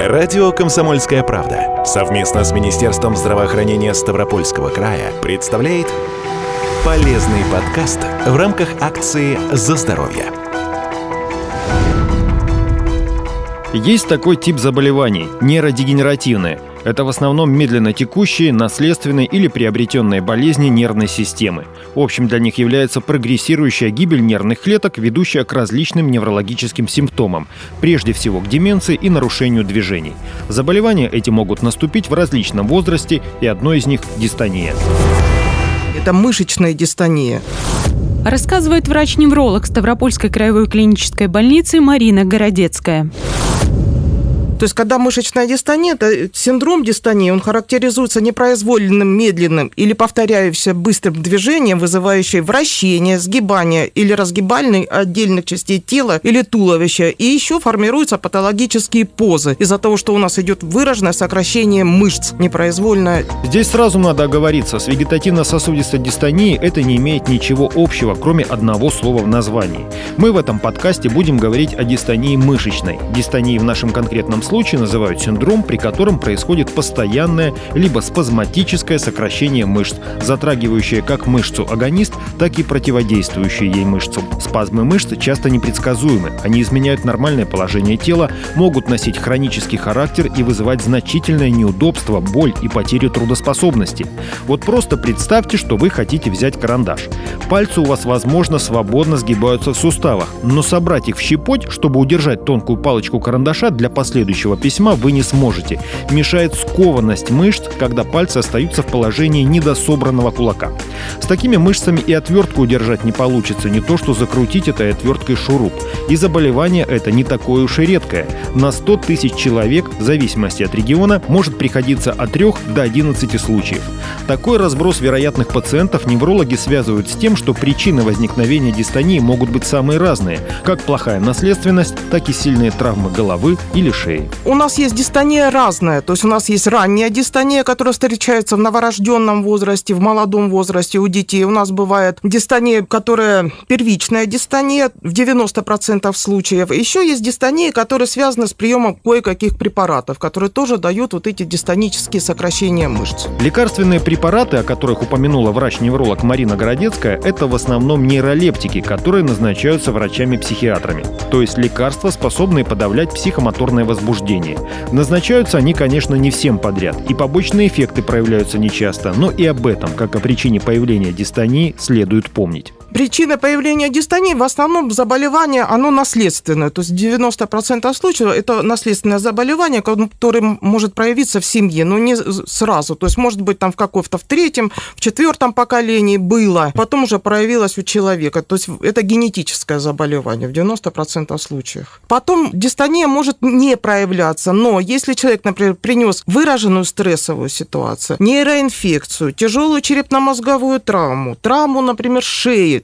Радио «Комсомольская правда» совместно с Министерством здравоохранения Ставропольского края представляет полезный подкаст в рамках акции «За здоровье». Есть такой тип заболеваний – нейродегенеративные – это в основном медленно текущие, наследственные или приобретенные болезни нервной системы. В общем, для них является прогрессирующая гибель нервных клеток, ведущая к различным неврологическим симптомам, прежде всего к деменции и нарушению движений. Заболевания эти могут наступить в различном возрасте, и одно из них – дистония. Это мышечная дистония. Рассказывает врач-невролог Ставропольской краевой клинической больницы Марина Городецкая. То есть, когда мышечная дистония, это синдром дистонии, он характеризуется непроизвольным, медленным или повторяющимся быстрым движением, вызывающее вращение, сгибание или разгибальные отдельных частей тела или туловища. И еще формируются патологические позы из-за того, что у нас идет выраженное сокращение мышц непроизвольное. Здесь сразу надо оговориться, с вегетативно-сосудистой дистонией это не имеет ничего общего, кроме одного слова в названии. Мы в этом подкасте будем говорить о дистонии мышечной. Дистонии в нашем конкретном случае называют синдром, при котором происходит постоянное либо спазматическое сокращение мышц, затрагивающее как мышцу-агонист, так и противодействующие ей мышцу. Спазмы мышц часто непредсказуемы. Они изменяют нормальное положение тела, могут носить хронический характер и вызывать значительное неудобство, боль и потерю трудоспособности. Вот просто представьте, что вы хотите взять карандаш. Пальцы у вас, возможно, свободно сгибаются в суставах, но собрать их в щепоть, чтобы удержать тонкую палочку карандаша для последующего следующего письма вы не сможете. Мешает скованность мышц, когда пальцы остаются в положении недособранного кулака. С такими мышцами и отвертку удержать не получится, не то что закрутить этой отверткой шуруп. И заболевание это не такое уж и редкое. На 100 тысяч человек, в зависимости от региона, может приходиться от 3 до 11 случаев. Такой разброс вероятных пациентов неврологи связывают с тем, что причины возникновения дистонии могут быть самые разные, как плохая наследственность, так и сильные травмы головы или шеи. У нас есть дистония разная. То есть у нас есть ранняя дистония, которая встречается в новорожденном возрасте, в молодом возрасте у детей. У нас бывает дистония, которая первичная дистония в 90% случаев. Еще есть дистония, которая связана с приемом кое-каких препаратов, которые тоже дают вот эти дистонические сокращения мышц. Лекарственные препараты, о которых упомянула врач-невролог Марина Городецкая, это в основном нейролептики, которые назначаются врачами-психиатрами. То есть лекарства, способные подавлять психомоторное возбуждение возбуждения. Назначаются они, конечно, не всем подряд, и побочные эффекты проявляются нечасто, но и об этом, как о причине появления дистонии, следует помнить. Причина появления дистонии в основном заболевание, оно наследственное. То есть 90% случаев это наследственное заболевание, которое может проявиться в семье, но не сразу. То есть может быть там в каком-то в третьем, в четвертом поколении было, потом уже проявилось у человека. То есть это генетическое заболевание в 90% случаев. Потом дистония может не проявляться, но если человек, например, принес выраженную стрессовую ситуацию, нейроинфекцию, тяжелую черепно-мозговую травму, травму, например, шеи,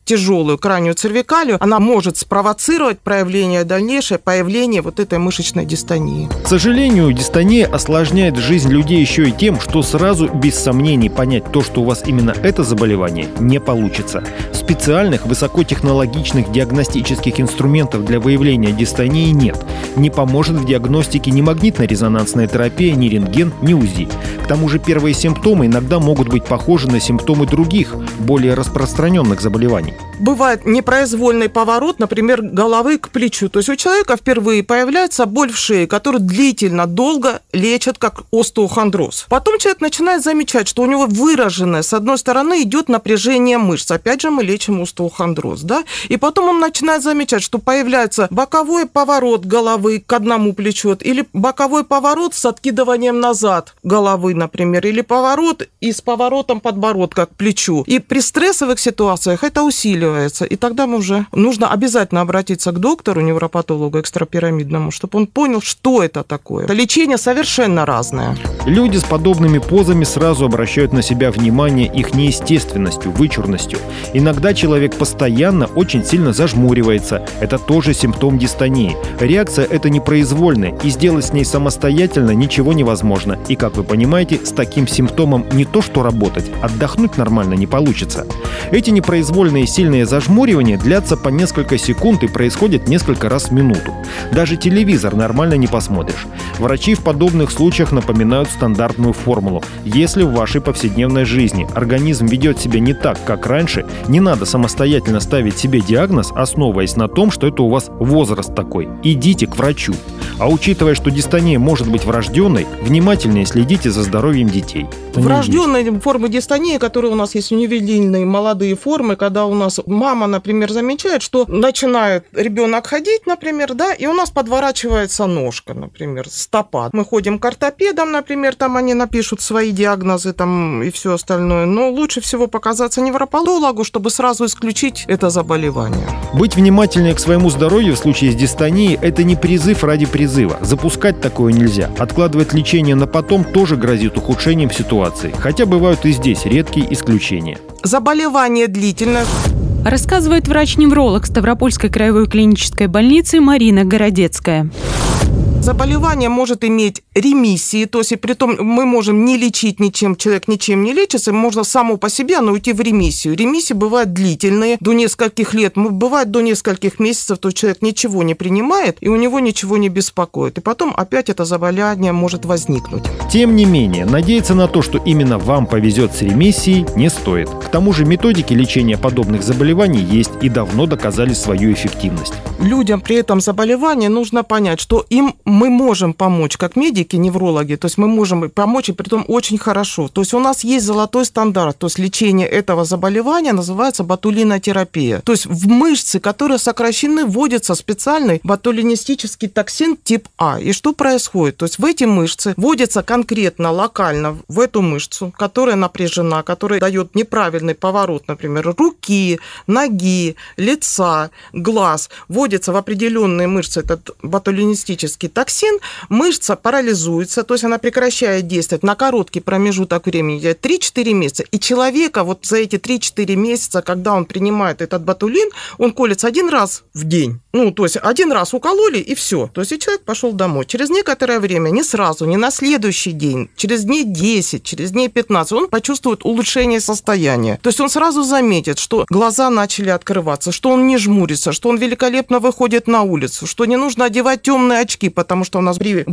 тяжелую крайнюю цервикалию, она может спровоцировать проявление дальнейшее появление вот этой мышечной дистонии. К сожалению, дистония осложняет жизнь людей еще и тем, что сразу без сомнений понять то, что у вас именно это заболевание, не получится. Специальных высокотехнологичных диагностических инструментов для выявления дистонии нет. Не поможет в диагностике ни магнитно-резонансная терапия, ни рентген, ни УЗИ. К тому же первые симптомы иногда могут быть похожи на симптомы других, более распространенных заболеваний бывает непроизвольный поворот, например, головы к плечу. То есть у человека впервые появляется боль в шее, которую длительно, долго лечат как остеохондроз. Потом человек начинает замечать, что у него выраженное, с одной стороны, идет напряжение мышц. Опять же, мы лечим остеохондроз. Да? И потом он начинает замечать, что появляется боковой поворот головы к одному плечу, или боковой поворот с откидыванием назад головы, например, или поворот и с поворотом подбородка к плечу. И при стрессовых ситуациях это усиливается усиливается, и тогда мы уже нужно обязательно обратиться к доктору, невропатологу экстрапирамидному, чтобы он понял, что это такое. Это лечение совершенно разное. Люди с подобными позами сразу обращают на себя внимание их неестественностью, вычурностью. Иногда человек постоянно очень сильно зажмуривается. Это тоже симптом дистонии. Реакция это непроизвольная, и сделать с ней самостоятельно ничего невозможно. И, как вы понимаете, с таким симптомом не то что работать, отдохнуть нормально не получится. Эти непроизвольные сильные зажмуривания длятся по несколько секунд и происходят несколько раз в минуту. Даже телевизор нормально не посмотришь. Врачи в подобных случаях напоминают стандартную формулу. Если в вашей повседневной жизни организм ведет себя не так, как раньше, не надо самостоятельно ставить себе диагноз, основываясь на том, что это у вас возраст такой. Идите к врачу. А учитывая, что дистония может быть врожденной, внимательнее следите за здоровьем детей. Врожденные формы дистонии, которые у нас есть юнивелильные молодые формы, когда у нас мама, например, замечает, что начинает ребенок ходить, например, да, и у нас подворачивается ножка, например, стопа. Мы ходим к ортопедам, например, там они напишут свои диагнозы там и все остальное, но лучше всего показаться невропатологу, чтобы сразу исключить это заболевание. Быть внимательнее к своему здоровью в случае с дистонией – это не призыв ради призыва. Запускать такое нельзя. Откладывать лечение на потом тоже грозит ухудшением ситуации. Хотя бывают и здесь редкие исключения. Заболевание длительное. Рассказывает врач-невролог Ставропольской краевой клинической больницы Марина Городецкая. Заболевание может иметь ремиссии, то есть и при том мы можем не лечить ничем, человек ничем не лечится, можно само по себе оно уйти в ремиссию. Ремиссии бывают длительные, до нескольких лет, бывает до нескольких месяцев, то человек ничего не принимает, и у него ничего не беспокоит. И потом опять это заболевание может возникнуть. Тем не менее, надеяться на то, что именно вам повезет с ремиссией, не стоит. К тому же методики лечения подобных заболеваний есть и давно доказали свою эффективность. Людям при этом заболевании нужно понять, что им мы можем помочь, как медики, неврологи, то есть мы можем помочь, и при том очень хорошо. То есть у нас есть золотой стандарт, то есть лечение этого заболевания называется ботулинотерапия. То есть в мышцы, которые сокращены, вводится специальный ботулинистический токсин тип А. И что происходит? То есть в эти мышцы вводится конкретно, локально в эту мышцу, которая напряжена, которая дает неправильный поворот, например, руки, ноги, лица, глаз, вводится в определенные мышцы этот ботулинистический токсин, мышца парализуется, то есть она прекращает действовать на короткий промежуток времени, 3-4 месяца. И человека вот за эти 3-4 месяца, когда он принимает этот ботулин, он колется один раз в день. Ну, то есть один раз укололи и все. То есть и человек пошел домой. Через некоторое время, не сразу, не на следующий день, через дней 10, через дней 15, он почувствует улучшение состояния. То есть он сразу заметит, что глаза начали открываться, что он не жмурится, что он великолепно выходит на улицу, что не нужно одевать темные очки, потому что у нас при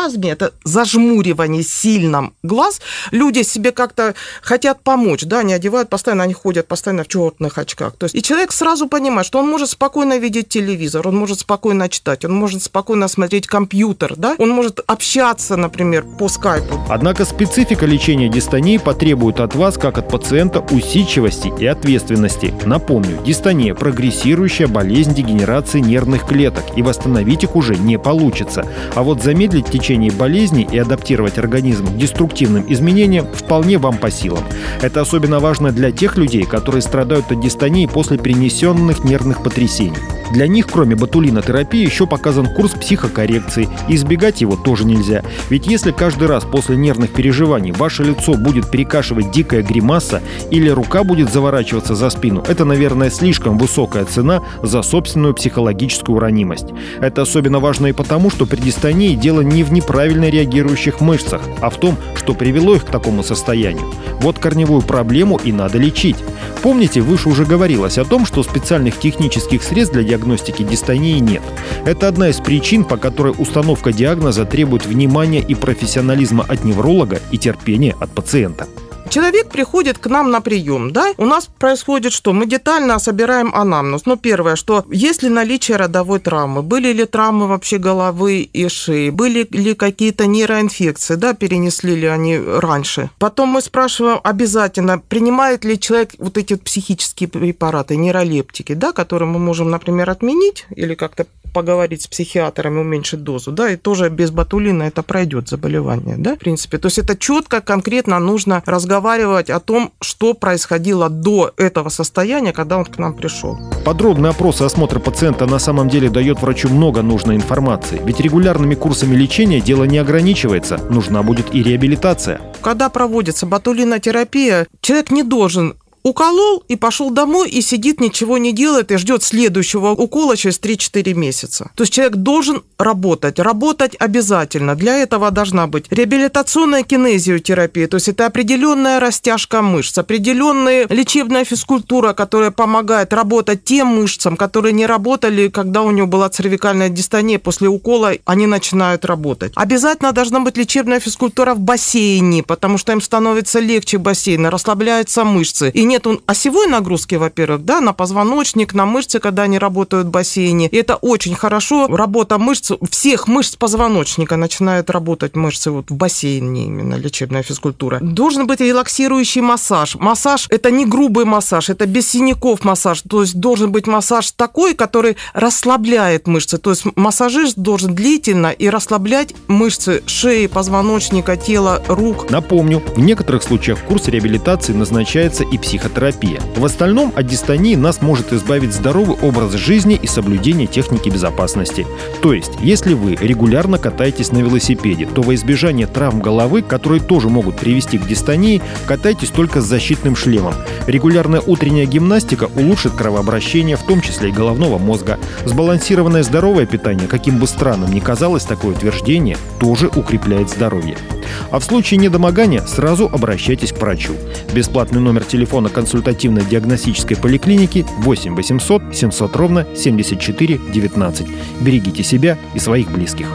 блефороспазме, это зажмуривание сильным глаз, люди себе как-то хотят помочь, да, они одевают постоянно, они ходят постоянно в черных очках. То есть, и человек сразу понимает, что он может спокойно видеть телевизор, он может спокойно читать, он может спокойно смотреть компьютер, да, он может общаться, например, по скайпу. Однако специфика лечения дистонии потребует от вас, как от пациента, усидчивости и ответственности. Напомню, дистония – прогрессирующая болезнь дегенерации нервных клеток, и восстановить их уже не получится. А вот замедлить течение болезни и адаптировать организм к деструктивным изменениям вполне вам по силам. Это особенно важно для тех людей, которые страдают от дистонии после принесенных нервных потрясений. Для них, кроме ботулинотерапии, еще показан курс психокоррекции, и избегать его тоже нельзя. Ведь если каждый раз после нервных переживаний ваше лицо будет перекашивать дикая гримаса или рука будет заворачиваться за спину, это, наверное, слишком высокая цена за собственную психологическую ранимость. Это особенно важно и потому, что при дистонии дело не в неправильно реагирующих мышцах, а в том, что привело их к такому состоянию. Вот корневую проблему и надо лечить. Помните, выше уже говорилось о том, что специальных технических средств для диагностики дистонии нет. Это одна из причин, по которой установка диагноза требует внимания и профессионализма от невролога и терпения от пациента. Человек приходит к нам на прием, да, у нас происходит что? Мы детально собираем анамнез. Ну, первое, что есть ли наличие родовой травмы, были ли травмы вообще головы и шеи, были ли какие-то нейроинфекции, да, перенесли ли они раньше. Потом мы спрашиваем обязательно, принимает ли человек вот эти психические препараты, нейролептики, да, которые мы можем, например, отменить или как-то поговорить с психиатрами, уменьшить дозу, да, и тоже без ботулина это пройдет заболевание, да, в принципе. То есть это четко, конкретно нужно разговаривать о том, что происходило до этого состояния, когда он к нам пришел. Подробный опрос и осмотр пациента на самом деле дает врачу много нужной информации, ведь регулярными курсами лечения дело не ограничивается, нужна будет и реабилитация. Когда проводится ботулинотерапия, человек не должен уколол и пошел домой и сидит, ничего не делает и ждет следующего укола через 3-4 месяца. То есть человек должен работать, работать обязательно. Для этого должна быть реабилитационная кинезиотерапия, то есть это определенная растяжка мышц, определенная лечебная физкультура, которая помогает работать тем мышцам, которые не работали, когда у него была цервикальная дистония, после укола они начинают работать. Обязательно должна быть лечебная физкультура в бассейне, потому что им становится легче бассейна, расслабляются мышцы. И нет осевой нагрузки, во-первых, да, на позвоночник, на мышцы, когда они работают в бассейне. И это очень хорошо. Работа мышц, всех мышц позвоночника начинают работать мышцы вот в бассейне именно, лечебная физкультура. Должен быть релаксирующий массаж. Массаж – это не грубый массаж, это без синяков массаж. То есть должен быть массаж такой, который расслабляет мышцы. То есть массажист должен длительно и расслаблять мышцы шеи, позвоночника, тела, рук. Напомню, в некоторых случаях курс реабилитации назначается и психотерапия. В остальном от дистонии нас может избавить здоровый образ жизни и соблюдение техники безопасности. То есть, если вы регулярно катаетесь на велосипеде, то во избежание травм головы, которые тоже могут привести к дистонии, катайтесь только с защитным шлемом. Регулярная утренняя гимнастика улучшит кровообращение, в том числе и головного мозга. Сбалансированное здоровое питание, каким бы странным ни казалось такое утверждение, тоже укрепляет здоровье. А в случае недомогания сразу обращайтесь к врачу. Бесплатный номер телефона консультативно-диагностической поликлиники 8 800 700 ровно 74 19. Берегите себя и своих близких.